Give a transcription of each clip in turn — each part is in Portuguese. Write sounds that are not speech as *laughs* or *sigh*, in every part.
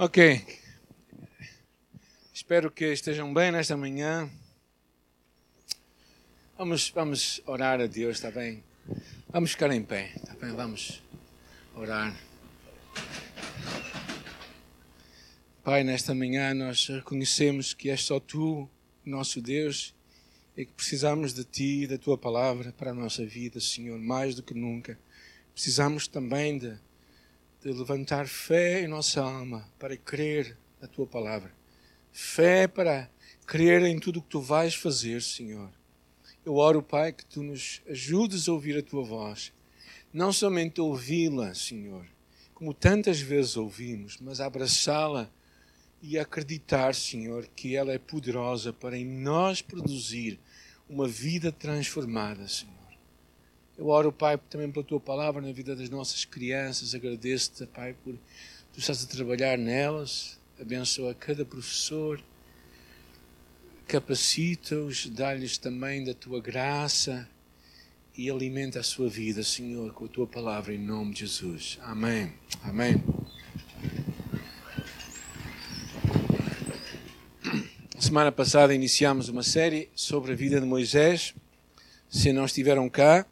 Ok. Espero que estejam bem nesta manhã. Vamos, vamos orar a Deus, está bem? Vamos ficar em pé, está bem? Vamos orar. Pai, nesta manhã nós reconhecemos que és só Tu, nosso Deus, e que precisamos de Ti e da Tua palavra para a nossa vida, Senhor, mais do que nunca. Precisamos também de de levantar fé em nossa alma para crer na tua palavra. Fé para crer em tudo o que tu vais fazer, Senhor. Eu oro, Pai, que tu nos ajudes a ouvir a tua voz. Não somente ouvi-la, Senhor, como tantas vezes ouvimos, mas abraçá-la e acreditar, Senhor, que ela é poderosa para em nós produzir uma vida transformada, Senhor. Eu oro, Pai, também pela tua palavra na vida das nossas crianças. Agradeço-te, Pai, por tu estás a trabalhar nelas. Abençoa cada professor. Capacita-os, dá-lhes também da tua graça e alimenta a sua vida, Senhor, com a tua palavra, em nome de Jesus. Amém. Amém. Semana passada iniciámos uma série sobre a vida de Moisés. Se não estiveram cá,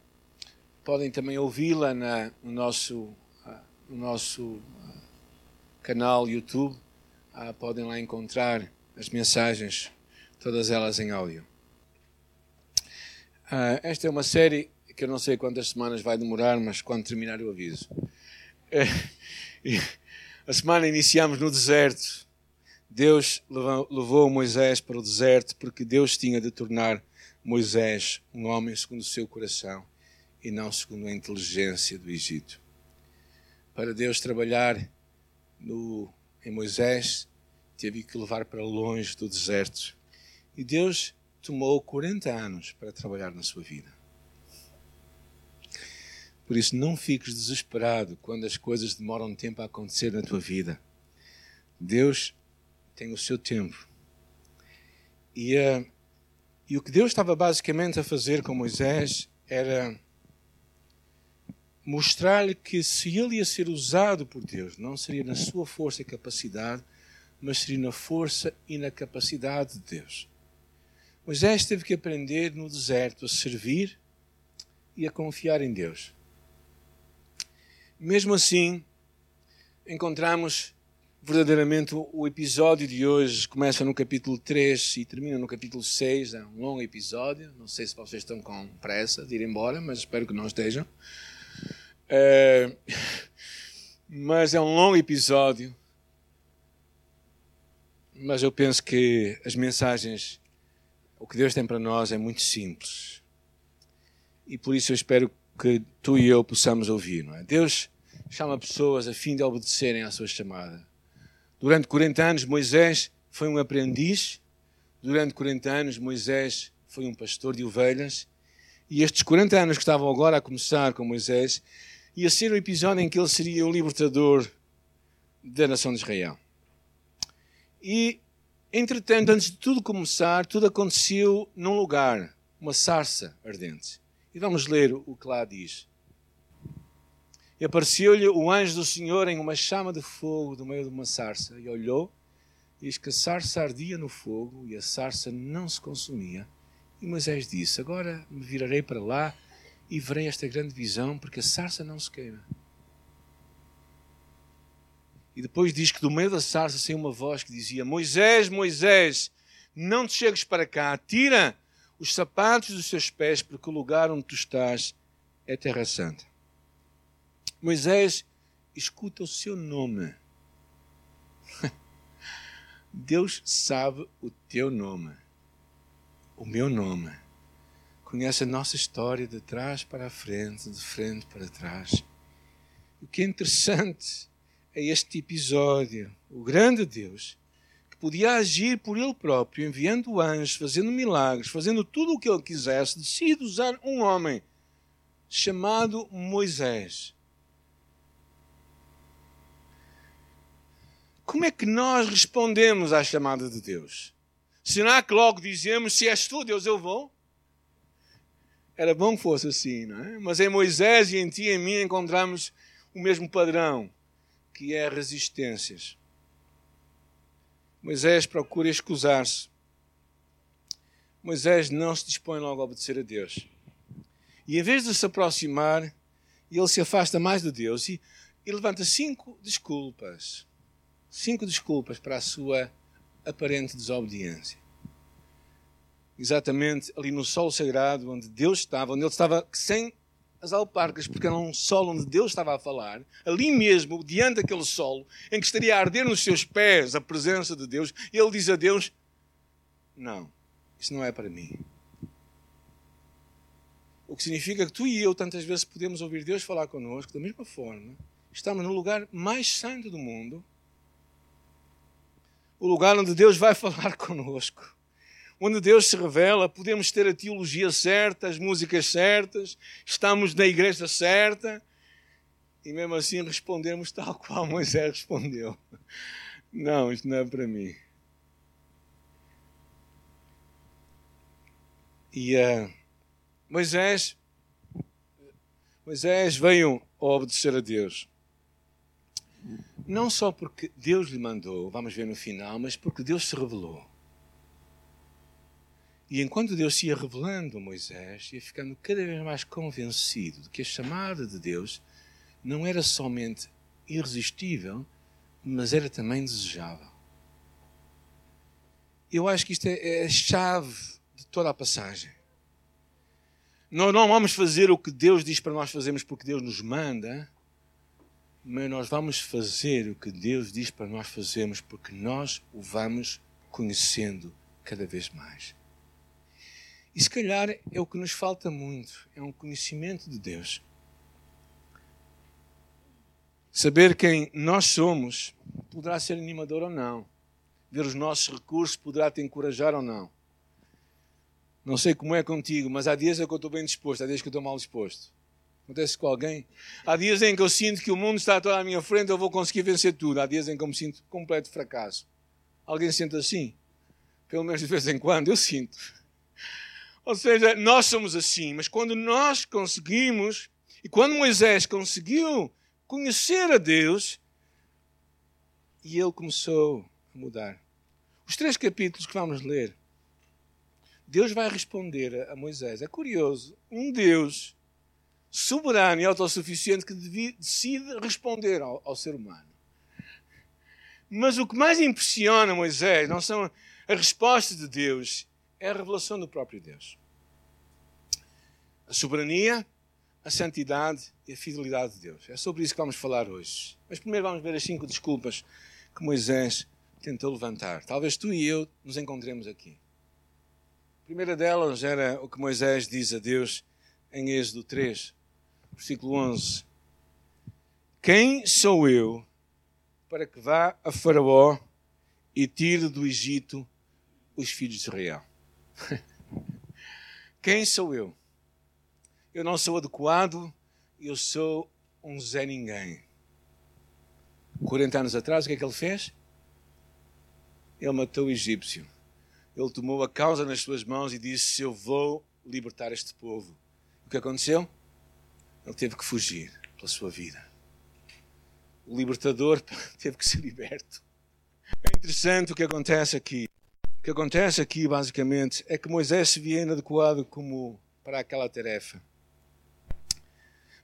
podem também ouvi-la no nosso, ah, no nosso ah, canal YouTube. Ah, podem lá encontrar as mensagens, todas elas em áudio. esta é uma série que eu não sei quantas semanas vai demorar, mas quando terminar eu aviso. *laughs* a semana iniciamos no deserto. Deus levou Moisés para o deserto porque Deus tinha de tornar Moisés um homem segundo o seu coração e não segundo a inteligência do Egito. Para Deus trabalhar no, em Moisés, teve que levar para longe do deserto. E Deus tomou 40 anos para trabalhar na sua vida. Por isso, não fiques desesperado quando as coisas demoram tempo a acontecer na tua vida. Deus tem o seu tempo. E, uh, e o que Deus estava basicamente a fazer com Moisés era mostrar-lhe que se ele ia ser usado por Deus, não seria na sua força e capacidade, mas seria na força e na capacidade de Deus. Moisés teve que aprender no deserto a servir e a confiar em Deus. Mesmo assim, encontramos verdadeiramente o episódio de hoje começa no capítulo 3 e termina no capítulo 6, é um longo episódio. Não sei se vocês estão com pressa de ir embora, mas espero que não estejam. É, *laughs* mas é um longo episódio. Mas eu penso que as mensagens, o que Deus tem para nós é muito simples. E por isso eu espero que tu e eu possamos ouvir. Não é? Deus chama pessoas a fim de obedecerem à sua chamada. Durante 40 anos, Moisés foi um aprendiz. Durante 40 anos, Moisés foi um pastor de ovelhas. E estes 40 anos que estavam agora a começar com Moisés ia ser o episódio em que ele seria o libertador da nação de Israel. E, entretanto, antes de tudo começar, tudo aconteceu num lugar, uma sarça ardente. E vamos ler o que lá diz. E apareceu-lhe o anjo do Senhor em uma chama de fogo do meio de uma sarça. E olhou, e diz que a sarça ardia no fogo e a sarça não se consumia. E Moisés disse: Agora me virarei para lá e verei esta grande visão, porque a sarça não se queima. E depois diz que do meio da sarça saiu uma voz que dizia: Moisés, Moisés, não te chegues para cá, tira os sapatos dos seus pés, porque o lugar onde tu estás é terra santa. Moisés, escuta o seu nome. *laughs* Deus sabe o teu nome, o meu nome conhece a nossa história de trás para a frente, de frente para trás. O que é interessante é este episódio. O grande Deus, que podia agir por Ele próprio, enviando anjos, fazendo milagres, fazendo tudo o que Ele quisesse, decide usar um homem chamado Moisés. Como é que nós respondemos à chamada de Deus? Será que logo dizemos: Se és tu, Deus, eu vou? Era bom que fosse assim, não é? Mas em Moisés e em ti e em mim encontramos o mesmo padrão, que é resistências. Moisés procura escusar-se. Moisés não se dispõe logo a obedecer a Deus. E em vez de se aproximar, ele se afasta mais de Deus e, e levanta cinco desculpas. Cinco desculpas para a sua aparente desobediência. Exatamente ali no solo sagrado onde Deus estava, onde ele estava sem as alparcas, porque era um solo onde Deus estava a falar, ali mesmo, diante daquele solo, em que estaria a arder nos seus pés a presença de Deus, ele diz a Deus: Não, isso não é para mim. O que significa que tu e eu tantas vezes podemos ouvir Deus falar connosco da mesma forma. Estamos no lugar mais santo do mundo, o lugar onde Deus vai *laughs* falar connosco onde Deus se revela, podemos ter a teologia certa, as músicas certas, estamos na igreja certa e mesmo assim respondemos tal qual Moisés respondeu: Não, isto não é para mim. E uh, Moisés, Moisés veio obedecer a Deus. Não só porque Deus lhe mandou, vamos ver no final, mas porque Deus se revelou. E enquanto Deus se ia revelando a Moisés, ia ficando cada vez mais convencido de que a chamada de Deus não era somente irresistível, mas era também desejável. Eu acho que isto é, é a chave de toda a passagem. Nós não vamos fazer o que Deus diz para nós fazermos porque Deus nos manda, mas nós vamos fazer o que Deus diz para nós fazermos porque nós o vamos conhecendo cada vez mais. E se calhar é o que nos falta muito, é um conhecimento de Deus. Saber quem nós somos poderá ser animador ou não. Ver os nossos recursos poderá te encorajar ou não. Não sei como é contigo, mas há dias em que eu estou bem disposto, há dias que eu estou mal disposto. Acontece com alguém? Há dias em que eu sinto que o mundo está toda à minha frente, eu vou conseguir vencer tudo. Há dias em que eu me sinto completo fracasso. Alguém sente assim? Pelo menos de vez em quando, eu sinto. Ou seja, nós somos assim, mas quando nós conseguimos, e quando Moisés conseguiu conhecer a Deus, e ele começou a mudar. Os três capítulos que vamos ler, Deus vai responder a Moisés. É curioso, um Deus soberano e autossuficiente que decide responder ao, ao ser humano. Mas o que mais impressiona Moisés não são as respostas de Deus, é a revelação do próprio Deus. A soberania, a santidade e a fidelidade de Deus. É sobre isso que vamos falar hoje. Mas primeiro vamos ver as cinco desculpas que Moisés tentou levantar. Talvez tu e eu nos encontremos aqui. A primeira delas era o que Moisés diz a Deus em Êxodo 3, versículo 11. Quem sou eu para que vá a Faraó e tire do Egito os filhos de Israel? *laughs* Quem sou eu? Eu não sou adequado, eu sou um Zé Ninguém. 40 anos atrás, o que é que ele fez? Ele matou o egípcio. Ele tomou a causa nas suas mãos e disse: Eu vou libertar este povo. O que aconteceu? Ele teve que fugir pela sua vida. O libertador *laughs* teve que ser liberto. É interessante o que acontece aqui que acontece aqui, basicamente, é que Moisés se via inadequado como para aquela tarefa.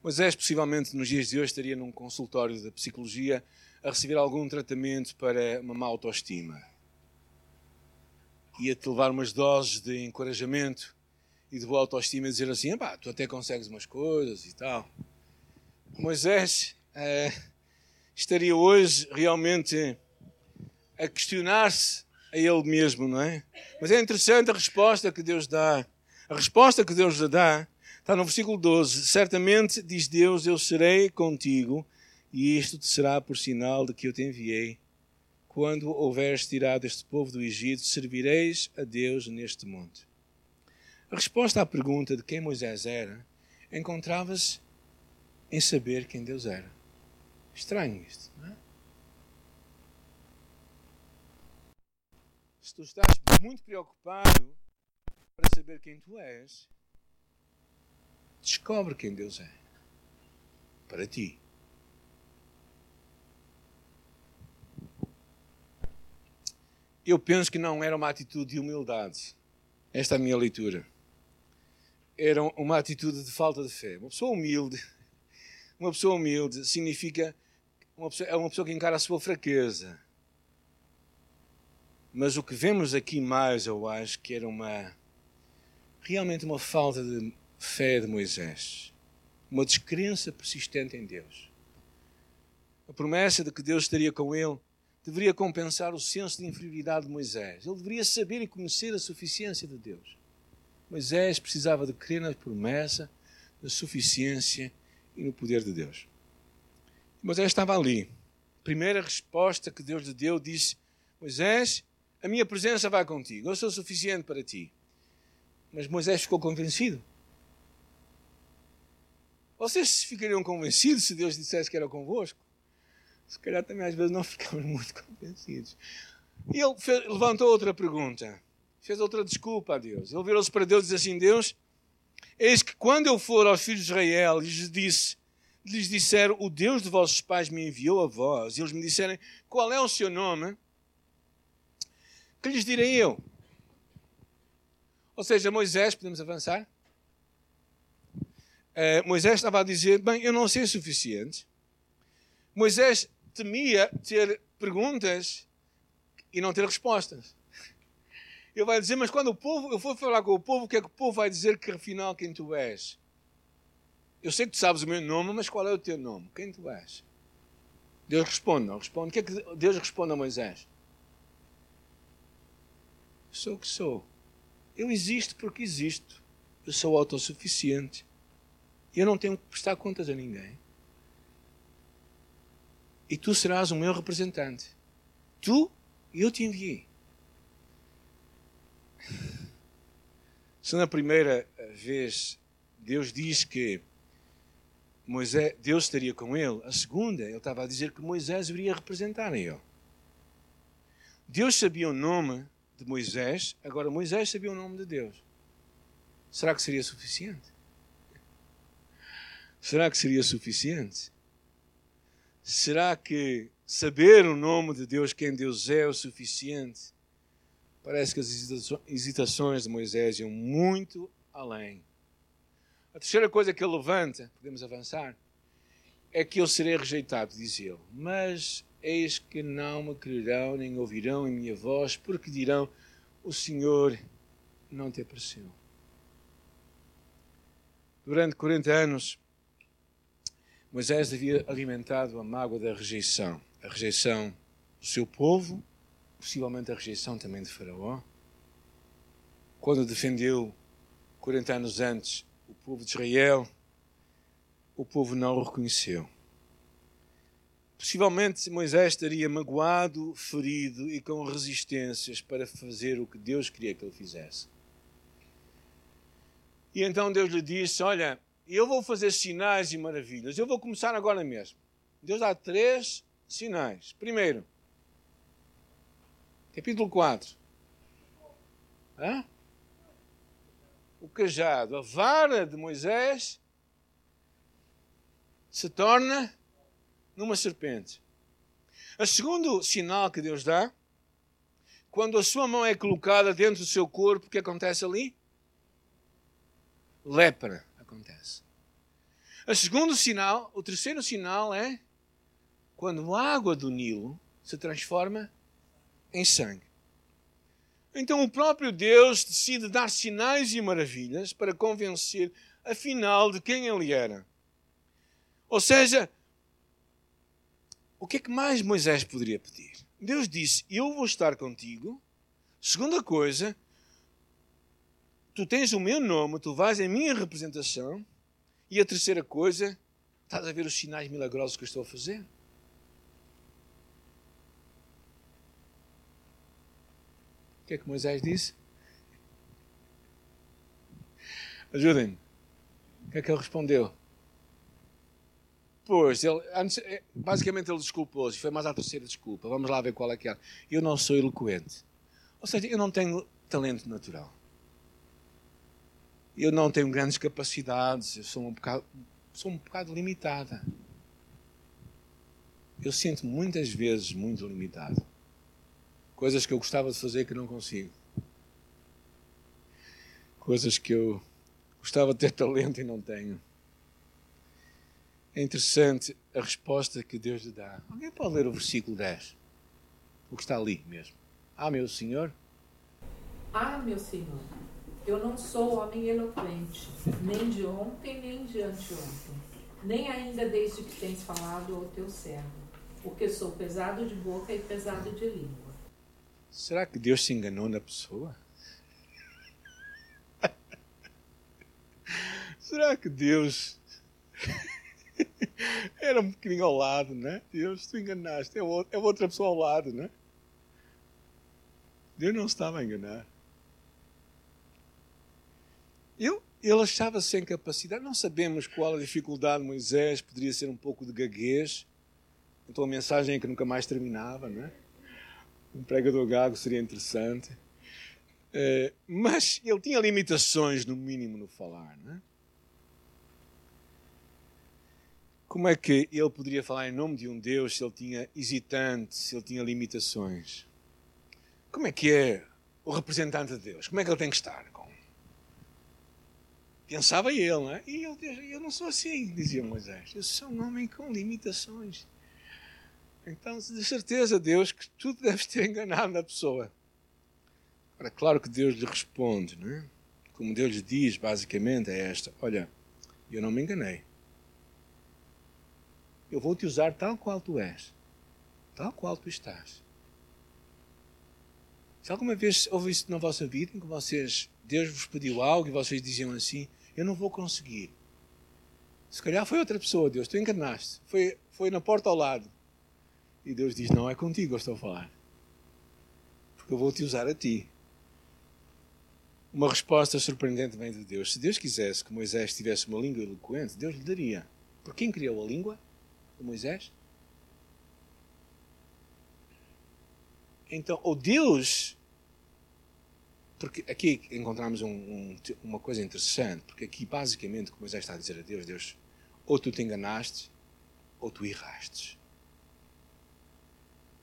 Moisés, possivelmente, nos dias de hoje, estaria num consultório da psicologia a receber algum tratamento para uma má autoestima. Ia-te levar umas doses de encorajamento e de boa autoestima e dizer assim: pá, tu até consegues umas coisas e tal. Moisés eh, estaria hoje realmente a questionar-se a Ele mesmo, não é? Mas é interessante a resposta que Deus dá. A resposta que Deus lhe dá está no versículo 12. Certamente, diz Deus, eu serei contigo e isto te será por sinal de que eu te enviei. Quando houveres tirado este povo do Egito, servireis a Deus neste monte. A resposta à pergunta de quem Moisés era encontrava-se em saber quem Deus era. Estranho isto, não é? se tu estás muito preocupado para saber quem tu és, descobre quem Deus é para ti. eu penso que não era uma atitude de humildade. Esta é a minha leitura. Era uma atitude de falta de fé. Uma pessoa humilde, uma pessoa humilde significa uma pessoa, é uma pessoa que encara a sua fraqueza. Mas o que vemos aqui mais, eu acho, que era uma realmente uma falta de fé de Moisés, uma descrença persistente em Deus. A promessa de que Deus estaria com ele deveria compensar o senso de inferioridade de Moisés. Ele deveria saber e conhecer a suficiência de Deus. Moisés precisava de crer na promessa, na suficiência e no poder de Deus. Moisés estava ali. Primeira resposta que Deus lhe deu disse: Moisés, a minha presença vai contigo, eu sou suficiente para ti. Mas Moisés ficou convencido. Vocês ficariam convencidos se Deus dissesse que era convosco? Se calhar também às vezes não *laughs* ficamos muito convencidos. E ele fez, levantou outra pergunta. Fez outra desculpa a Deus. Ele virou-se para Deus e disse assim: Deus, eis que quando eu for aos filhos de Israel e lhes disse, lhes disser, o Deus de vossos pais me enviou a vós, e eles me disserem qual é o seu nome, que lhes direi eu? Ou seja, Moisés, podemos avançar? Uh, Moisés estava a dizer: Bem, eu não sei o suficiente. Moisés temia ter perguntas e não ter respostas. Ele vai dizer: Mas quando o povo, eu for falar com o povo, o que é que o povo vai dizer que afinal quem tu és? Eu sei que tu sabes o meu nome, mas qual é o teu nome? Quem tu és? Deus responde, não responde. O que é que Deus responde a Moisés? Sou o que sou. Eu existo porque existo. Eu sou autossuficiente. Eu não tenho que prestar contas a ninguém. E tu serás o meu representante. Tu, eu te enviei. Se na primeira vez Deus diz que Moisés, Deus estaria com ele, a segunda, ele estava a dizer que Moisés iria representar a ele. Deus sabia o nome de Moisés, agora Moisés sabia o nome de Deus. Será que seria suficiente? Será que seria suficiente? Será que saber o nome de Deus, quem Deus é, é o suficiente? Parece que as hesitações de Moisés iam muito além. A terceira coisa que ele levanta, podemos avançar, é que eu serei rejeitado, diz ele. Mas eis que não me crerão nem ouvirão em minha voz, porque dirão: O Senhor não te apareceu. Durante 40 anos, Moisés havia alimentado a mágoa da rejeição, a rejeição do seu povo, possivelmente a rejeição também de Faraó. Quando defendeu 40 anos antes o povo de Israel, o povo não o reconheceu. Possivelmente Moisés estaria magoado, ferido e com resistências para fazer o que Deus queria que ele fizesse. E então Deus lhe disse: Olha, eu vou fazer sinais e maravilhas. Eu vou começar agora mesmo. Deus dá três sinais. Primeiro, capítulo 4. Hã? o cajado, a vara de Moisés, se torna numa serpente. O segundo sinal que Deus dá, quando a sua mão é colocada dentro do seu corpo, o que acontece ali? Lepra acontece. O segundo sinal, o terceiro sinal é quando a água do Nilo se transforma em sangue. Então o próprio Deus decide dar sinais e maravilhas para convencer, afinal, de quem ele era. Ou seja, o que é que mais Moisés poderia pedir? Deus disse: Eu vou estar contigo. Segunda coisa, tu tens o meu nome, tu vais em minha representação. E a terceira coisa, estás a ver os sinais milagrosos que eu estou a fazer? O que é que Moisés disse? Ajudem-me. O que é que ele respondeu? Pois, ele, eh, basicamente ele desculpou-se, foi mais a terceira desculpa. Vamos lá ver qual é que é. Eu não sou eloquente. Ou seja, eu não tenho talento natural. Eu não tenho grandes capacidades, eu sou um bocado, sou um bocado limitada. Eu sinto muitas vezes muito limitado Coisas que eu gostava de fazer que não consigo. Coisas que eu gostava de ter *laughs* talento e não tenho. É interessante a resposta que Deus lhe dá. Alguém pode ler o versículo 10? O que está ali mesmo. Ah, meu Senhor. Ah, meu Senhor. Eu não sou homem eloquente, nem de ontem, nem de anteontem, nem ainda desde que tens falado ao teu servo, porque sou pesado de boca e pesado de língua. Será que Deus se enganou na pessoa? *laughs* Será que Deus *laughs* era um bocadinho ao lado, né? Deus, tu enganaste, é outra pessoa ao lado, né? Deus não estava a enganar. Ele, ele achava -se sem capacidade. Não sabemos qual a dificuldade de Moisés. Poderia ser um pouco de gaguez. Então a mensagem é que nunca mais terminava, não é? Um pregador gago seria interessante. Uh, mas ele tinha limitações, no mínimo, no falar, não é? Como é que ele poderia falar em nome de um Deus se ele tinha hesitantes, se ele tinha limitações? Como é que é o representante de Deus? Como é que ele tem que estar? Pensava ele, não é? E ele eu não sou assim, dizia Moisés. Eu sou um homem com limitações. Então, de certeza, Deus, que tudo deve ter enganado na pessoa. Ora, claro que Deus lhe responde, não é? Como Deus lhe diz, basicamente, é esta: Olha, eu não me enganei. Eu vou te usar tal qual tu és, tal qual tu estás. Se alguma vez houve isso na vossa vida, em que vocês Deus vos pediu algo e vocês diziam assim: Eu não vou conseguir. Se calhar foi outra pessoa, Deus, tu enganaste. Foi, foi na porta ao lado. E Deus diz: Não é contigo eu estou a falar. Porque eu vou te usar a ti. Uma resposta surpreendente vem de Deus. Se Deus quisesse que Moisés tivesse uma língua eloquente, Deus lhe daria. Por quem criou a língua Moisés? Então, ou Deus porque aqui encontramos um, um, uma coisa interessante, porque aqui basicamente, como Moisés está a dizer a Deus, Deus, ou tu te enganaste, ou tu erraste.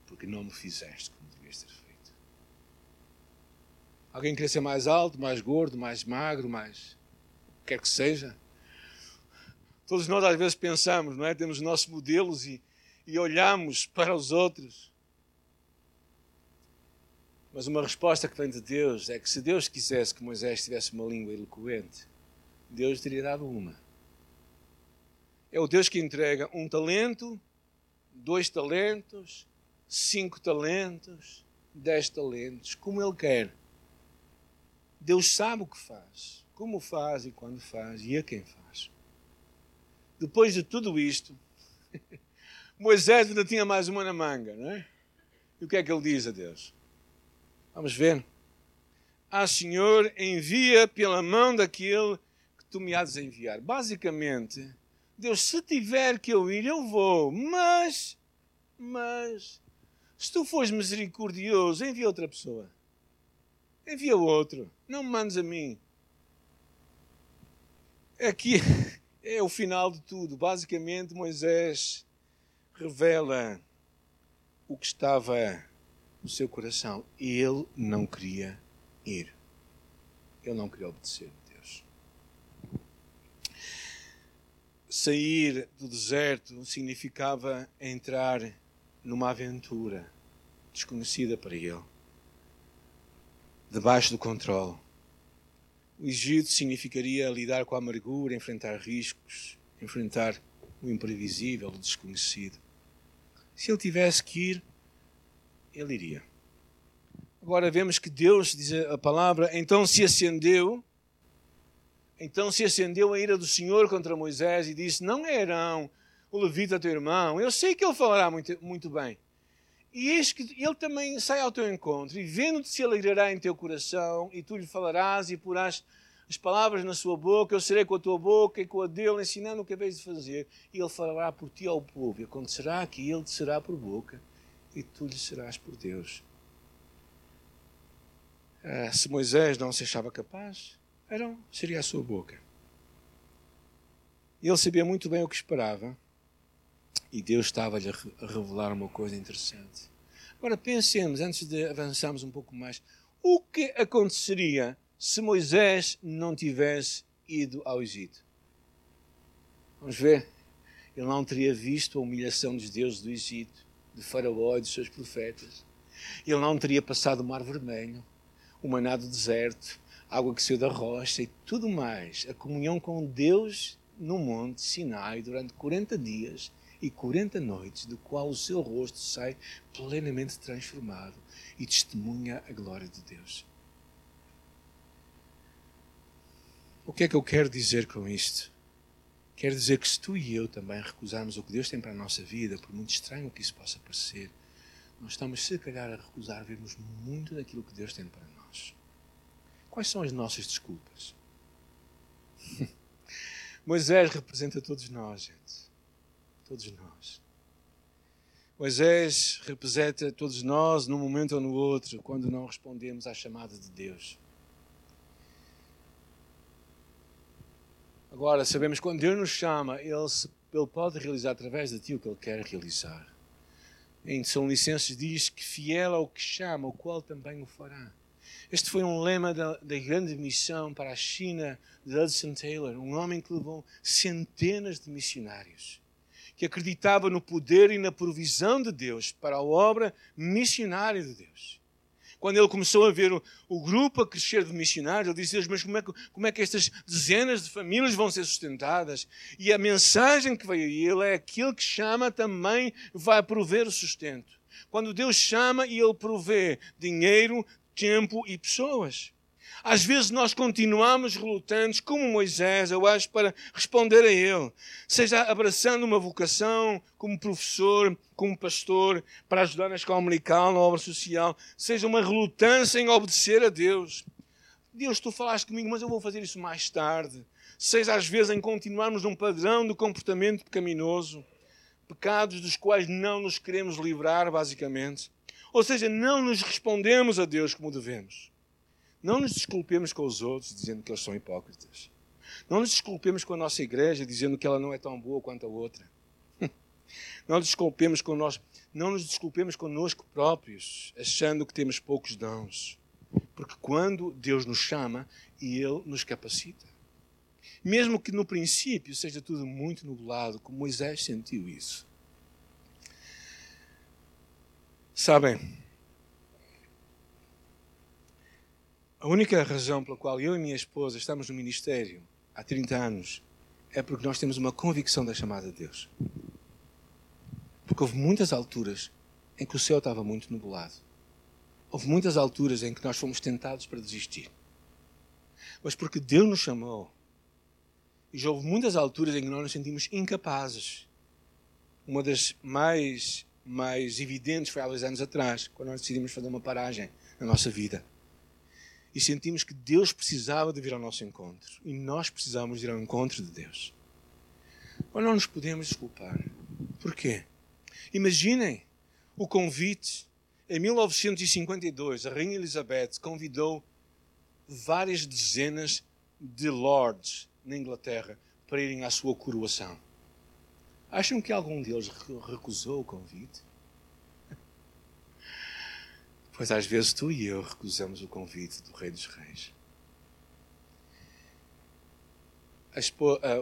Porque não me fizeste como devias ter feito. Alguém quer ser mais alto, mais gordo, mais magro, mais. o que quer que seja. Todos nós às vezes pensamos, não é? Temos nossos modelos e, e olhamos para os outros mas uma resposta que vem de Deus é que se Deus quisesse que Moisés tivesse uma língua eloquente, Deus teria dado uma. É o Deus que entrega um talento, dois talentos, cinco talentos, dez talentos, como Ele quer. Deus sabe o que faz, como faz e quando faz e a quem faz. Depois de tudo isto, *laughs* Moisés ainda tinha mais uma na manga, não é? E o que é que ele diz a Deus? Vamos ver. Ah, Senhor, envia pela mão daquele que tu me hás enviar. Basicamente, Deus, se tiver que eu ir, eu vou. Mas, mas, se tu fores misericordioso, envia outra pessoa. Envia outro. Não me mandes a mim. Aqui *laughs* é o final de tudo. Basicamente, Moisés revela o que estava no seu coração. E ele não queria ir. Ele não queria obedecer a Deus. Sair do deserto significava entrar numa aventura desconhecida para ele, debaixo do controle. O Egito significaria lidar com a amargura, enfrentar riscos, enfrentar o imprevisível, o desconhecido. Se ele tivesse que ir, ele iria. Agora vemos que Deus, diz a palavra, então se acendeu, então se acendeu a ira do Senhor contra Moisés e disse: Não é Arão, o levita teu irmão, eu sei que ele falará muito, muito bem. E eis que ele também sai ao teu encontro, e vendo-te se alegrará em teu coração, e tu lhe falarás e porás as palavras na sua boca, eu serei com a tua boca e com a dele, ensinando o que haveis de fazer, e ele falará por ti ao povo, e acontecerá que ele te será por boca e tu lhe serás por Deus. Ah, se Moisés não se achava capaz, Arão seria a sua boca. Ele sabia muito bem o que esperava e Deus estava-lhe a revelar uma coisa interessante. Agora pensemos, antes de avançarmos um pouco mais, o que aconteceria se Moisés não tivesse ido ao Egito? Vamos ver. Ele não teria visto a humilhação dos deuses do Egito, de Faraó e dos seus profetas. Ele não teria passado o Mar Vermelho, o maná do deserto, água que saiu da rocha e tudo mais. A comunhão com Deus no monte Sinai durante 40 dias e 40 noites, do qual o seu rosto sai plenamente transformado e testemunha a glória de Deus. O que é que eu quero dizer com isto? Quero dizer que se tu e eu também recusarmos o que Deus tem para a nossa vida, por muito estranho que isso possa parecer, nós estamos, se calhar, a recusar vermos muito daquilo que Deus tem para nós. Quais são as nossas desculpas? *laughs* Moisés representa todos nós, gente. Todos nós. Moisés representa todos nós num momento ou no outro, quando não respondemos à chamada de Deus. Agora, sabemos que quando Deus nos chama, Ele, ele pode realizar através de ti o que Ele quer realizar. Em São Licenças diz que fiel ao que chama, o qual também o fará. Este foi um lema da, da, grande missão para a China de Hudson Taylor, um homem que levou centenas de missionários, que acreditava no poder e na provisão de Deus para a obra missionária de Deus. Quando ele começou a ver o, o grupo a crescer de missionários, ele disse: Mas como é, que, como é que estas dezenas de famílias vão ser sustentadas? E a mensagem que veio a ele é aquilo que chama também vai prover o sustento. Quando Deus chama e Ele provê dinheiro, tempo e pessoas. Às vezes nós continuamos relutantes, como Moisés, eu acho, para responder a Ele. Seja abraçando uma vocação, como professor, como pastor, para ajudar na escola dominical, na obra social. Seja uma relutância em obedecer a Deus. Deus, tu falaste comigo, mas eu vou fazer isso mais tarde. Seja às vezes em continuarmos num padrão de comportamento pecaminoso. Pecados dos quais não nos queremos livrar, basicamente ou seja, não nos respondemos a Deus como devemos. Não nos desculpemos com os outros dizendo que eles são hipócritas. Não nos desculpemos com a nossa igreja dizendo que ela não é tão boa quanto a outra. *laughs* Não nos desculpemos com nós, não nos desculpemos conosco próprios, achando que temos poucos dons. Porque quando Deus nos chama, Ele nos capacita. Mesmo que no princípio seja tudo muito nublado, como Moisés sentiu isso. Sabem, a única razão pela qual eu e minha esposa estamos no ministério há 30 anos é porque nós temos uma convicção da chamada de Deus. Porque houve muitas alturas em que o céu estava muito nublado. Houve muitas alturas em que nós fomos tentados para desistir. Mas porque Deus nos chamou, e já houve muitas alturas em que nós nos sentimos incapazes. Uma das mais mais evidentes foi há dois anos atrás, quando nós decidimos fazer uma paragem na nossa vida. E sentimos que Deus precisava de vir ao nosso encontro. E nós precisávamos de ir ao encontro de Deus. Mas não nos podemos desculpar. Porquê? Imaginem o convite. Em 1952, a Rainha Elizabeth convidou várias dezenas de lords na Inglaterra para irem à sua coroação. Acham que algum deles recusou o convite? Pois às vezes tu e eu recusamos o convite do Rei dos Reis.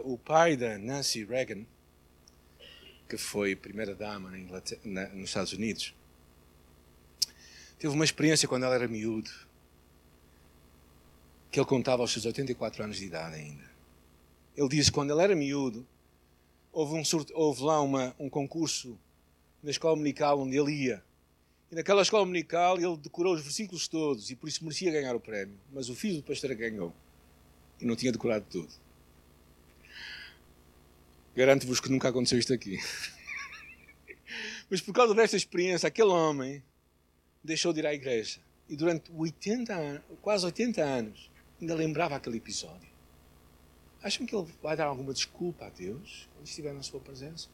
o pai da Nancy Reagan, que foi primeira-dama nos Estados Unidos, teve uma experiência quando ela era miúdo, que ele contava aos seus 84 anos de idade ainda. Ele disse que quando ele era miúdo, houve, um, houve lá uma, um concurso na escola dominical onde ele ia. E naquela escola dominical ele decorou os versículos todos e por isso merecia ganhar o prémio. Mas o filho do pastor ganhou e não tinha decorado tudo. Garanto-vos que nunca aconteceu isto aqui. *laughs* Mas por causa desta experiência, aquele homem deixou de ir à igreja. E durante 80 anos, quase 80 anos, ainda lembrava aquele episódio. Acham que ele vai dar alguma desculpa a Deus quando estiver na sua presença?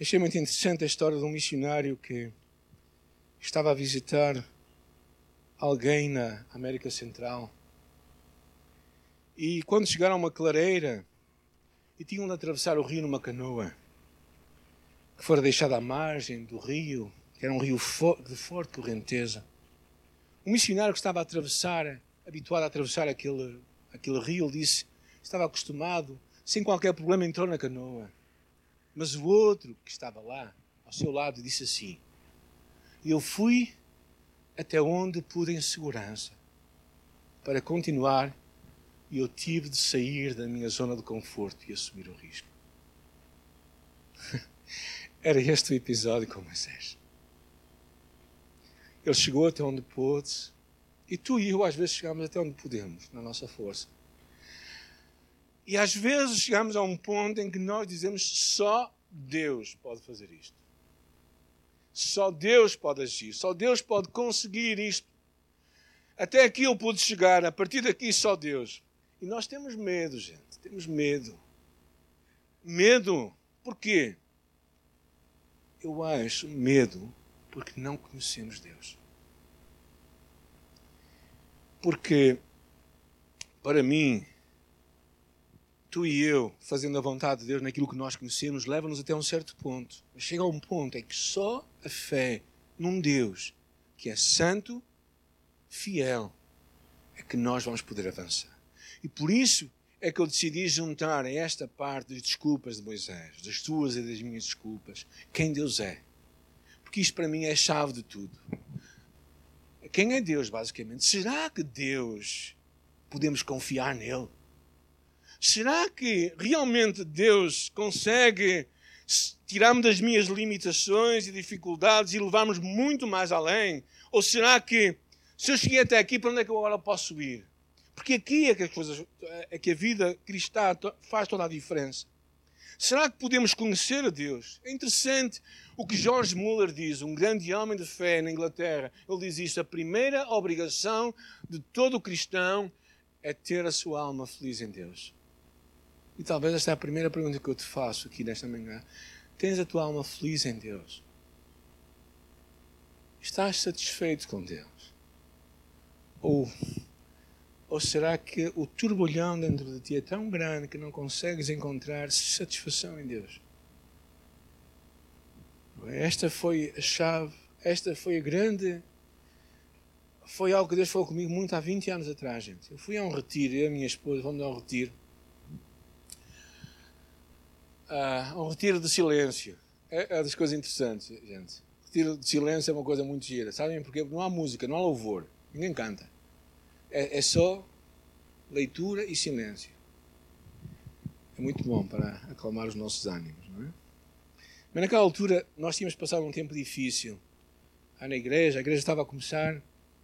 Achei muito interessante a história de um missionário que estava a visitar alguém na América Central. E quando chegaram a uma clareira e tinham de atravessar o rio numa canoa, que fora deixada à margem do rio, que era um rio de forte correnteza. Um missionário que estava a atravessar, habituado a atravessar aquele, aquele rio, disse, estava acostumado, sem qualquer problema entrou na canoa. Mas o outro que estava lá, ao seu lado, disse assim: Eu fui até onde pude em segurança para continuar e eu tive de sair da minha zona de conforto e assumir o risco. *laughs* Era este o episódio com Moisés. Ele chegou até onde pôde, e tu e eu às vezes chegamos até onde podemos, na nossa força. E às vezes chegamos a um ponto em que nós dizemos só Deus pode fazer isto. Só Deus pode agir, só Deus pode conseguir isto. Até aqui eu pude chegar, a partir daqui só Deus. E nós temos medo, gente, temos medo. Medo. Por quê? Eu acho medo porque não conhecemos Deus. Porque, para mim, tu e eu, fazendo a vontade de Deus naquilo que nós conhecemos, leva-nos até um certo ponto. Mas chega a um ponto em que só a fé num Deus que é santo, fiel, é que nós vamos poder avançar. E por isso é que eu decidi juntar a esta parte das desculpas de Moisés, das tuas e das minhas desculpas, quem Deus é. Porque isto para mim é a chave de tudo. Quem é Deus, basicamente? Será que Deus podemos confiar nele? Será que realmente Deus consegue tirar-me das minhas limitações e dificuldades e levar-me muito mais além? Ou será que se eu cheguei até aqui, para onde é que eu agora posso ir? Porque aqui é que, as coisas, é que a vida cristã faz toda a diferença. Será que podemos conhecer a Deus? É interessante o que George Muller diz, um grande homem de fé na Inglaterra. Ele diz isto: a primeira obrigação de todo cristão é ter a sua alma feliz em Deus. E talvez esta é a primeira pergunta que eu te faço aqui nesta manhã. Tens a tua alma feliz em Deus? Estás satisfeito com Deus? Ou, ou será que o turbilhão dentro de ti é tão grande que não consegues encontrar satisfação em Deus? Esta foi a chave, esta foi a grande. Foi algo que Deus falou comigo muito há 20 anos atrás, gente. Eu fui a um retiro, eu e a minha esposa fomos a um retiro uh, um retiro de silêncio. É, é das coisas interessantes, gente. Retiro de silêncio é uma coisa muito gira. Sabem porquê? Porque não há música, não há louvor. Ninguém canta. É, é só leitura e silêncio. É muito bom para acalmar os nossos ânimos, não é? Mas naquela altura nós tínhamos passado um tempo difícil. Lá na igreja, a igreja estava a começar,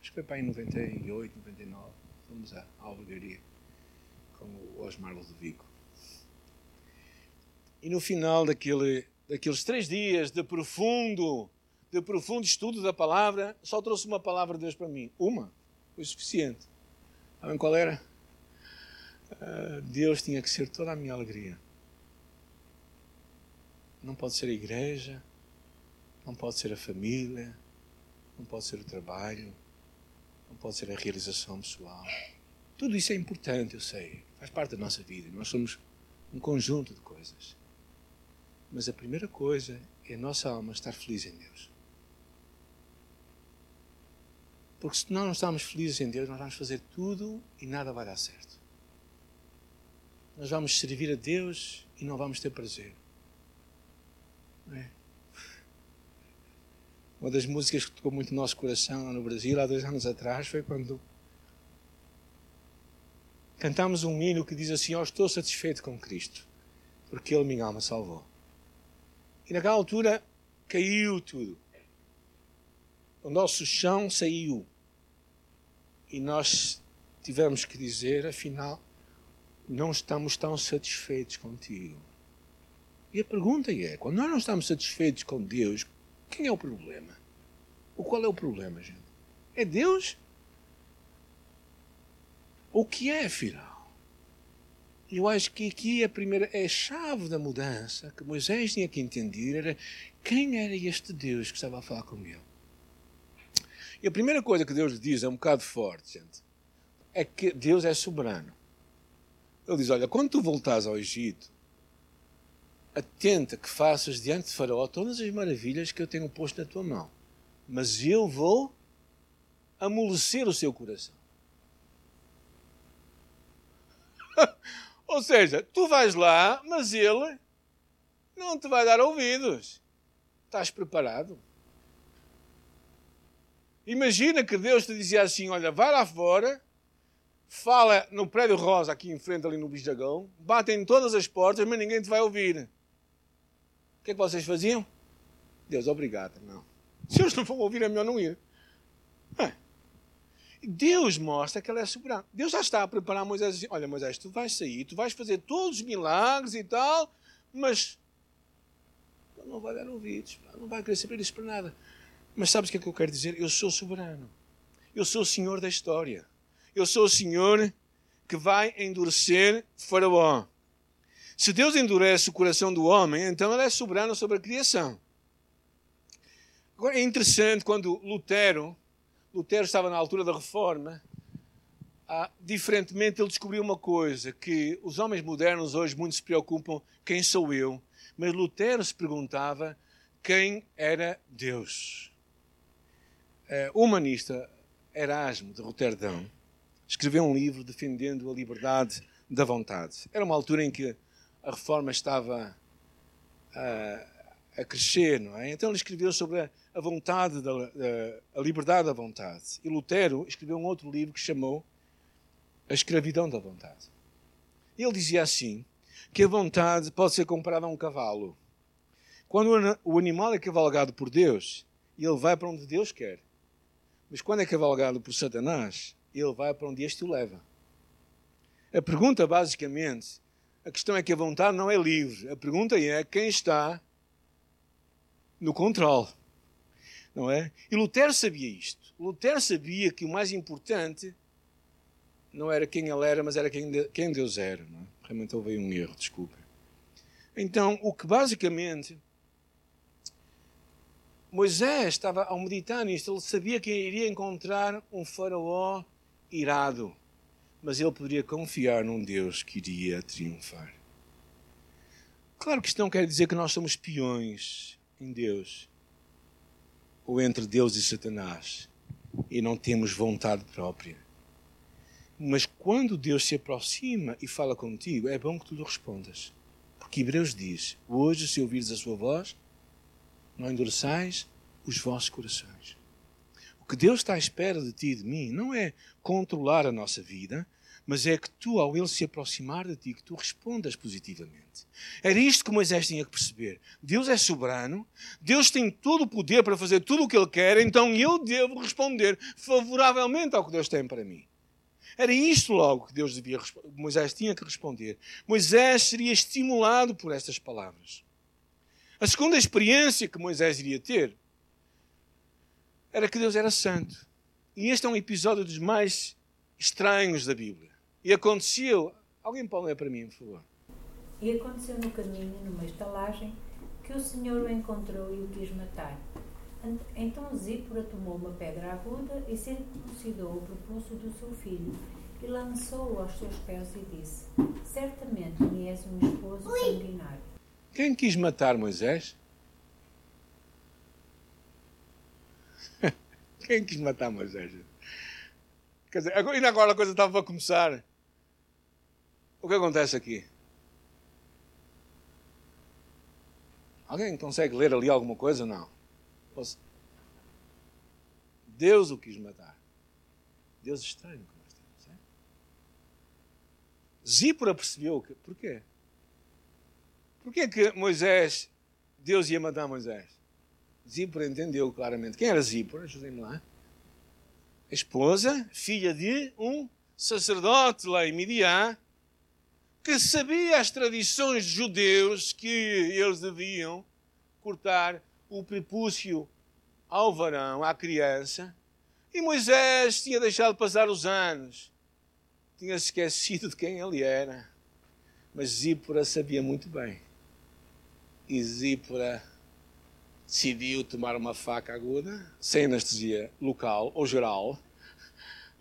acho que foi para em 98, 99. Fomos à albergaria com o Osmar Ludovico. E no final daquele, daqueles três dias de profundo, de profundo estudo da palavra, só trouxe uma palavra de Deus para mim. Uma. Foi suficiente. Sabem qual era? Uh, Deus tinha que ser toda a minha alegria. Não pode ser a igreja, não pode ser a família, não pode ser o trabalho, não pode ser a realização pessoal. Tudo isso é importante, eu sei, faz parte da nossa vida. Nós somos um conjunto de coisas. Mas a primeira coisa é a nossa alma estar feliz em Deus. Porque se nós não estamos felizes em Deus, nós vamos fazer tudo e nada vai dar certo. Nós vamos servir a Deus e não vamos ter prazer. É? Uma das músicas que tocou muito no nosso coração no Brasil, há dois anos atrás, foi quando cantamos um hino que diz assim: Eu estou satisfeito com Cristo, porque Ele minha alma salvou. E naquela altura caiu tudo. O nosso chão saiu. E nós tivemos que dizer, afinal, não estamos tão satisfeitos contigo. E a pergunta é: quando nós não estamos satisfeitos com Deus, quem é o problema? O qual é o problema, gente? É Deus? O que é, afinal? Eu acho que aqui a primeira a chave da mudança que Moisés tinha que entender era quem era este Deus que estava a falar com ele. E a primeira coisa que Deus lhe diz é um bocado forte, gente, é que Deus é soberano. Ele diz: Olha, quando tu voltares ao Egito, atenta que faças diante de Faraó todas as maravilhas que eu tenho posto na tua mão. mas eu vou amolecer o seu coração. *laughs* Ou seja, tu vais lá, mas ele não te vai dar ouvidos. Estás preparado? Imagina que Deus te dizia assim: Olha, vai lá fora, fala no prédio rosa aqui em frente, ali no Bijagão, bate em todas as portas, mas ninguém te vai ouvir. O que é que vocês faziam? Deus, obrigado. Não. Se eles não vão ouvir, é melhor não ir. Deus mostra que ele é soberano. Deus já está a preparar Moisés assim: Olha, Moisés, tu vais sair, tu vais fazer todos os milagres e tal, mas não vai dar ouvidos, não vai querer saber isso para nada. Mas sabes o que é que eu quero dizer? Eu sou soberano. Eu sou o Senhor da história. Eu sou o Senhor que vai endurecer Faraó. Se Deus endurece o coração do homem, então ele é soberano sobre a criação. Agora é interessante quando Lutero, Lutero estava na altura da reforma, ah, diferentemente ele descobriu uma coisa, que os homens modernos hoje muito se preocupam, quem sou eu? Mas Lutero se perguntava quem era Deus. Eh, o humanista Erasmo de Roterdão escreveu um livro defendendo a liberdade da vontade. Era uma altura em que a reforma estava a, a crescer, não é? Então ele escreveu sobre a, a vontade, da, a, a liberdade da vontade. E Lutero escreveu um outro livro que chamou A Escravidão da Vontade. Ele dizia assim que a vontade pode ser comparada a um cavalo. Quando o animal é cavalgado por Deus, ele vai para onde Deus quer. Mas quando é cavalgado por Satanás, ele vai para onde este o leva. A pergunta, basicamente, a questão é que a vontade não é livre. A pergunta é quem está no controle. Não é? E Lutero sabia isto. Lutero sabia que o mais importante não era quem ele era, mas era quem, Deus era. É? Realmente houve um erro, desculpa. Então, o que basicamente Moisés estava ao meditar nisto, ele sabia que iria encontrar um faraó irado, mas ele poderia confiar num Deus que iria triunfar. Claro que isto não quer dizer que nós somos peões em Deus, ou entre Deus e Satanás, e não temos vontade própria. Mas quando Deus se aproxima e fala contigo, é bom que tu lhe respondas. Porque Hebreus diz: Hoje, se ouvires a sua voz, não endureçais os vossos corações. O que Deus está à espera de ti e de mim não é controlar a nossa vida, mas é que tu, ao Ele se aproximar de ti, que tu respondas positivamente. Era isto que Moisés tinha que perceber. Deus é soberano, Deus tem todo o poder para fazer tudo o que Ele quer, então eu devo responder favoravelmente ao que Deus tem para mim. Era isto logo que Deus devia Moisés tinha que responder. Moisés seria estimulado por estas palavras. A segunda experiência que Moisés iria ter era que Deus era santo. E este é um episódio dos mais estranhos da Bíblia. E aconteceu. Alguém pode ler para mim, por favor? E aconteceu no caminho, numa estalagem, que o Senhor o encontrou e o quis matar. Então Zípora tomou uma pedra aguda e circuncidou o propulso do seu filho e lançou-o aos seus pés e disse: Certamente me és um esposo sanguinário. Quem quis matar Moisés? *laughs* Quem quis matar Moisés? Quer dizer, ainda agora a coisa estava a começar. O que acontece aqui? Alguém consegue ler ali alguma coisa? Não. Deus o quis matar. Deus estranho que nós temos. É? Zípora percebeu que. Porquê? Porquê que Moisés, Deus ia matar Moisés? Zípora entendeu claramente. Quem era Zípora? Ajudem-me lá. Esposa, filha de um sacerdote lá em Midian, que sabia as tradições judeus que eles deviam cortar o prepúcio ao varão, à criança. E Moisés tinha deixado passar os anos. Tinha esquecido de quem ele era. Mas Zípora sabia muito bem. E Zípora decidiu tomar uma faca aguda, sem anestesia local ou geral,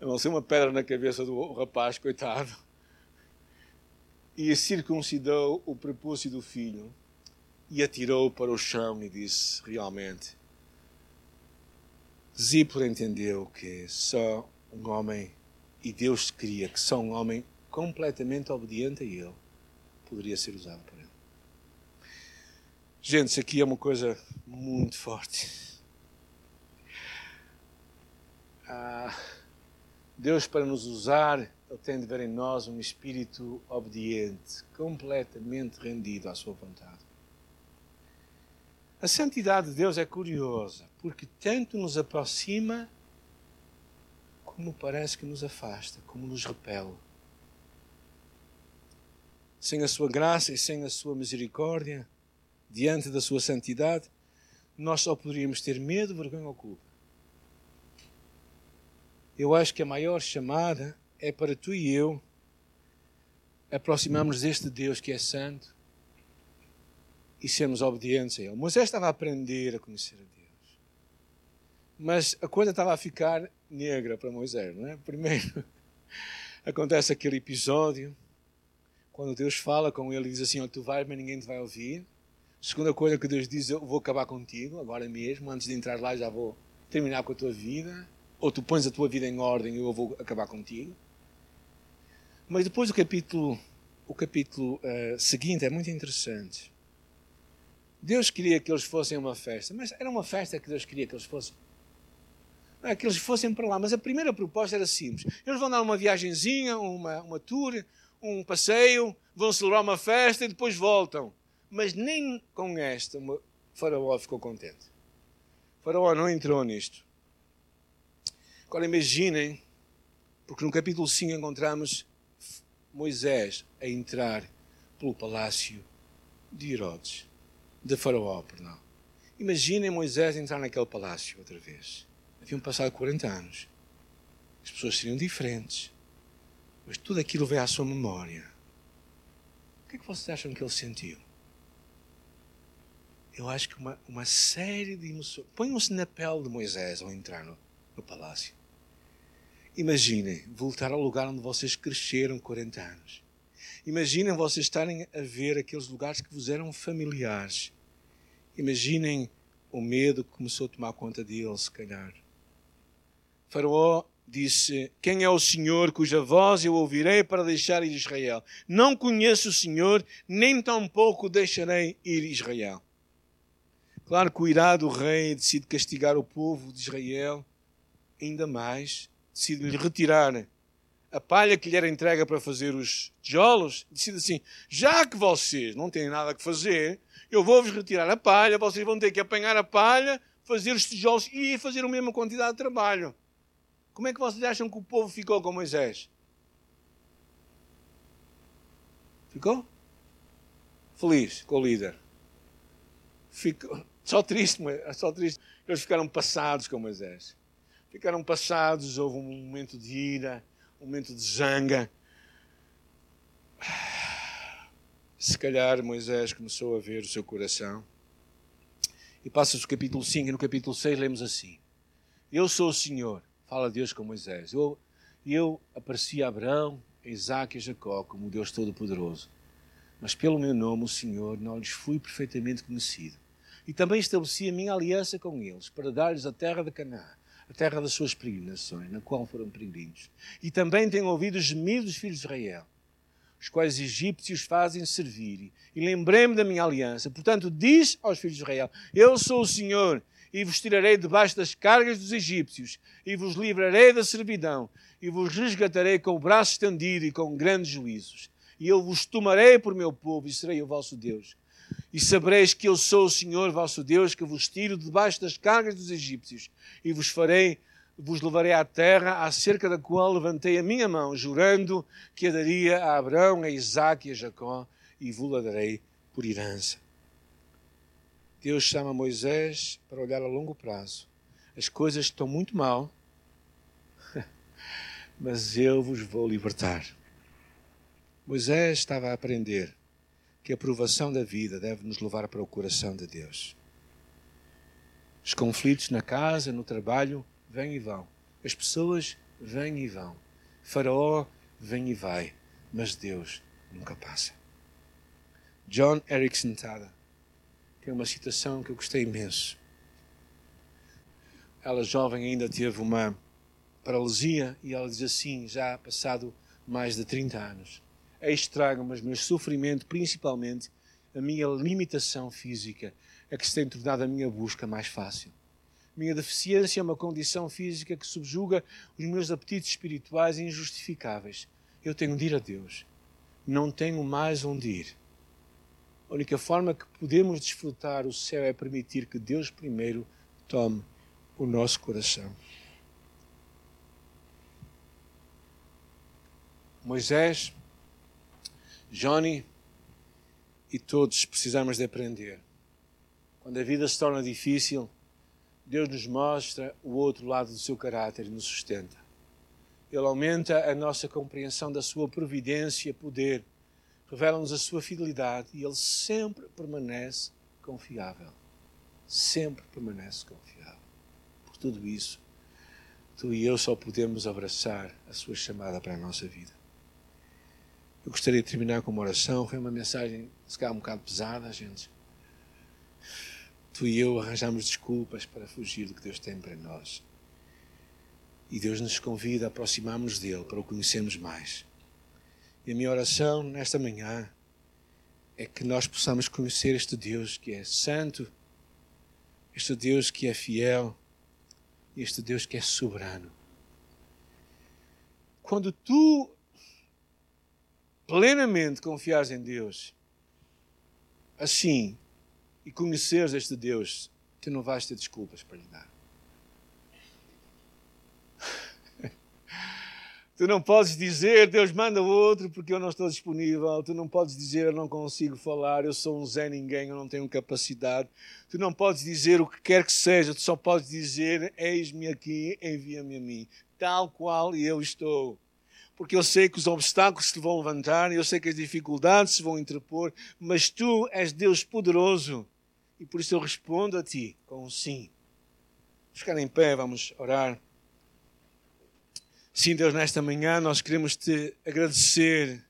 a não ser uma pedra na cabeça do rapaz, coitado, e circuncidou o prepúcio do filho e atirou para o chão e disse: Realmente, Zípora entendeu que só um homem, e Deus queria que só um homem completamente obediente a ele poderia ser usado por ele. Gente, isso aqui é uma coisa muito forte. Ah, Deus, para nos usar, Ele tem de ver em nós um espírito obediente, completamente rendido à Sua vontade. A santidade de Deus é curiosa, porque tanto nos aproxima, como parece que nos afasta, como nos repele. Sem a Sua graça e sem a Sua misericórdia, diante da Sua santidade, nós só poderíamos ter medo, vergonha ou culpa. Eu acho que a maior chamada é para tu e eu aproximarmos deste Deus que é santo e sermos obedientes a Ele. Moisés estava a aprender a conhecer a Deus. Mas a coisa estava a ficar negra para Moisés, não é? Primeiro, *laughs* acontece aquele episódio quando Deus fala com ele e diz assim: oh, Tu vais, mas ninguém te vai ouvir. Segunda coisa que Deus diz: Eu vou acabar contigo agora mesmo, antes de entrar lá, já vou terminar com a tua vida. Ou tu pões a tua vida em ordem e eu vou acabar contigo. Mas depois o capítulo, o capítulo uh, seguinte é muito interessante. Deus queria que eles fossem uma festa, mas era uma festa que Deus queria que eles fossem. Não é que eles fossem para lá, mas a primeira proposta era simples. Eles vão dar uma viagenzinha, uma, uma tour, um passeio, vão celebrar uma festa e depois voltam. Mas nem com esta o Faraó ficou contente. O Faraó não entrou nisto. Agora imaginem, porque no capítulo 5 encontramos Moisés a entrar pelo palácio de Herodes de Faraó, perdão. Imaginem Moisés entrar naquele palácio outra vez. Haviam passado 40 anos. As pessoas seriam diferentes. Mas tudo aquilo veio à sua memória. O que é que vocês acham que ele sentiu? Eu acho que uma, uma série de emoções. Ponham-se na pele de Moisés ao entrar no, no palácio. Imaginem voltar ao lugar onde vocês cresceram 40 anos. Imaginem vocês estarem a ver aqueles lugares que vos eram familiares. Imaginem o medo que começou a tomar conta deles, se calhar. Faraó disse: Quem é o Senhor cuja voz eu ouvirei para deixar ir Israel? Não conheço o Senhor, nem tampouco deixarei ir Israel. Claro que o irado rei decide castigar o povo de Israel ainda mais, decide lhe retirar a palha que lhe era entregue para fazer os tijolos, decide assim: já que vocês não têm nada que fazer, eu vou-vos retirar a palha, vocês vão ter que apanhar a palha, fazer os tijolos e fazer a mesma quantidade de trabalho. Como é que vocês acham que o povo ficou com Moisés? Ficou? Feliz com o líder. Ficou. Só triste, só triste. Eles ficaram passados com Moisés. Ficaram passados, houve um momento de ira um momento de zanga. Se calhar Moisés começou a ver o seu coração. E passa-se o capítulo 5 e no capítulo 6 lemos assim: Eu sou o Senhor, fala Deus com Moisés. Eu, eu apareci a Abraão, a Isaac e a Jacó como Deus Todo-Poderoso. Mas pelo meu nome, o Senhor, não lhes fui perfeitamente conhecido. E também estabeleci a minha aliança com eles, para dar-lhes a terra de Canaã a terra das suas peregrinações, na qual foram peregrinos. E também tenho ouvido os gemidos dos filhos de Israel, os quais os egípcios fazem servir. E lembrei-me da minha aliança. Portanto, diz aos filhos de Israel: Eu sou o Senhor, e vos tirarei debaixo das cargas dos egípcios, e vos livrarei da servidão, e vos resgatarei com o braço estendido e com grandes juízos. E eu vos tomarei por meu povo, e serei o vosso Deus e sabereis que eu sou o Senhor vosso Deus, que vos tiro debaixo das cargas dos egípcios, e vos farei, vos levarei à terra, acerca da qual levantei a minha mão, jurando que a daria a Abraão, a Isaac e a Jacó, e vos-la darei por herança. Deus chama Moisés para olhar a longo prazo. As coisas estão muito mal, *laughs* mas eu vos vou libertar. Moisés estava a aprender que a provação da vida deve nos levar para o coração de Deus. Os conflitos na casa, no trabalho, vêm e vão. As pessoas vêm e vão. Faraó vem e vai, mas Deus nunca passa. John Erickson Tada tem uma citação que eu gostei imenso. ela jovem ainda teve uma paralisia e ela diz assim, já passado mais de 30 anos. Eis trago, mas meu sofrimento, principalmente a minha limitação física, é que se tem tornado a minha busca mais fácil. Minha deficiência é uma condição física que subjuga os meus apetites espirituais injustificáveis. Eu tenho de ir a Deus. Não tenho mais onde ir. A única forma que podemos desfrutar o céu é permitir que Deus primeiro tome o nosso coração. Moisés, Johnny e todos precisamos de aprender. Quando a vida se torna difícil, Deus nos mostra o outro lado do seu caráter e nos sustenta. Ele aumenta a nossa compreensão da sua providência e poder, revela-nos a sua fidelidade e ele sempre permanece confiável. Sempre permanece confiável. Por tudo isso, tu e eu só podemos abraçar a sua chamada para a nossa vida. Eu gostaria de terminar com uma oração. Foi uma mensagem, se calhar, um bocado pesada, gente tu e eu arranjamos desculpas para fugir do que Deus tem para nós. E Deus nos convida a aproximarmos dele para o conhecermos mais. E a minha oração nesta manhã é que nós possamos conhecer este Deus que é santo, este Deus que é fiel, este Deus que é soberano. Quando tu plenamente confiares em Deus, assim e conheceres este Deus, tu não vais ter desculpas para lhe dar. *laughs* Tu não podes dizer, Deus manda outro porque eu não estou disponível. Tu não podes dizer, eu não consigo falar, eu sou um Zé Ninguém, eu não tenho capacidade. Tu não podes dizer o que quer que seja, tu só podes dizer, eis-me aqui, envia-me a mim, tal qual eu estou. Porque eu sei que os obstáculos se vão levantar, eu sei que as dificuldades se vão interpor, mas tu és Deus poderoso e por isso eu respondo a ti com um sim. Vamos ficar em pé, vamos orar. Sim, Deus, nesta manhã nós queremos te agradecer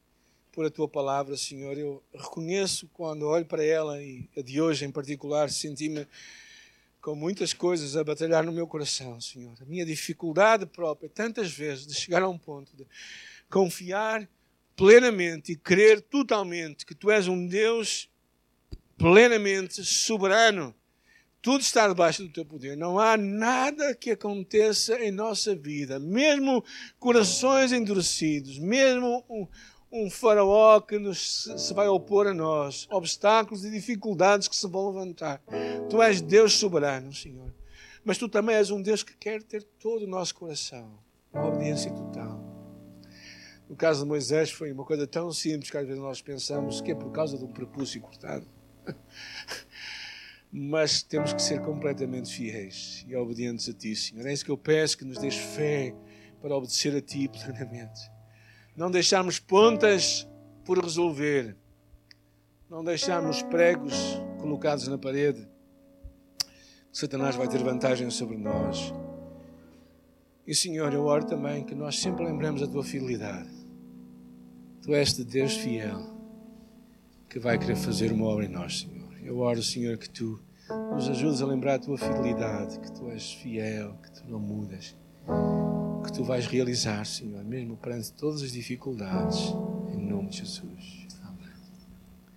por a tua palavra, Senhor. Eu reconheço quando olho para ela e a de hoje em particular, senti-me com muitas coisas a batalhar no meu coração, Senhor. A minha dificuldade própria, tantas vezes, de chegar a um ponto de confiar plenamente e crer totalmente que tu és um Deus plenamente soberano. Tudo está debaixo do teu poder. Não há nada que aconteça em nossa vida, mesmo corações endurecidos, mesmo um faraó que nos, se vai opor a nós, obstáculos e dificuldades que se vão levantar. Tu és Deus soberano, Senhor. Mas tu também és um Deus que quer ter todo o nosso coração, obediência total. No caso de Moisés foi uma coisa tão simples que às vezes nós pensamos que é por causa do prepúcio cortado. *laughs* Mas temos que ser completamente fiéis e obedientes a Ti, Senhor. É isso que eu peço, que nos deixes fé para obedecer a Ti *laughs* plenamente. Não deixarmos pontas por resolver. Não deixarmos pregos colocados na parede. Satanás vai ter vantagem sobre nós. E, Senhor, eu oro também que nós sempre lembremos a Tua fidelidade. Tu és de Deus fiel que vai querer fazer uma obra em nós, Senhor. Eu oro, Senhor, que tu nos ajudes a lembrar a tua fidelidade, que tu és fiel, que tu não mudas, que tu vais realizar, Senhor, mesmo perante todas as dificuldades, em nome de Jesus.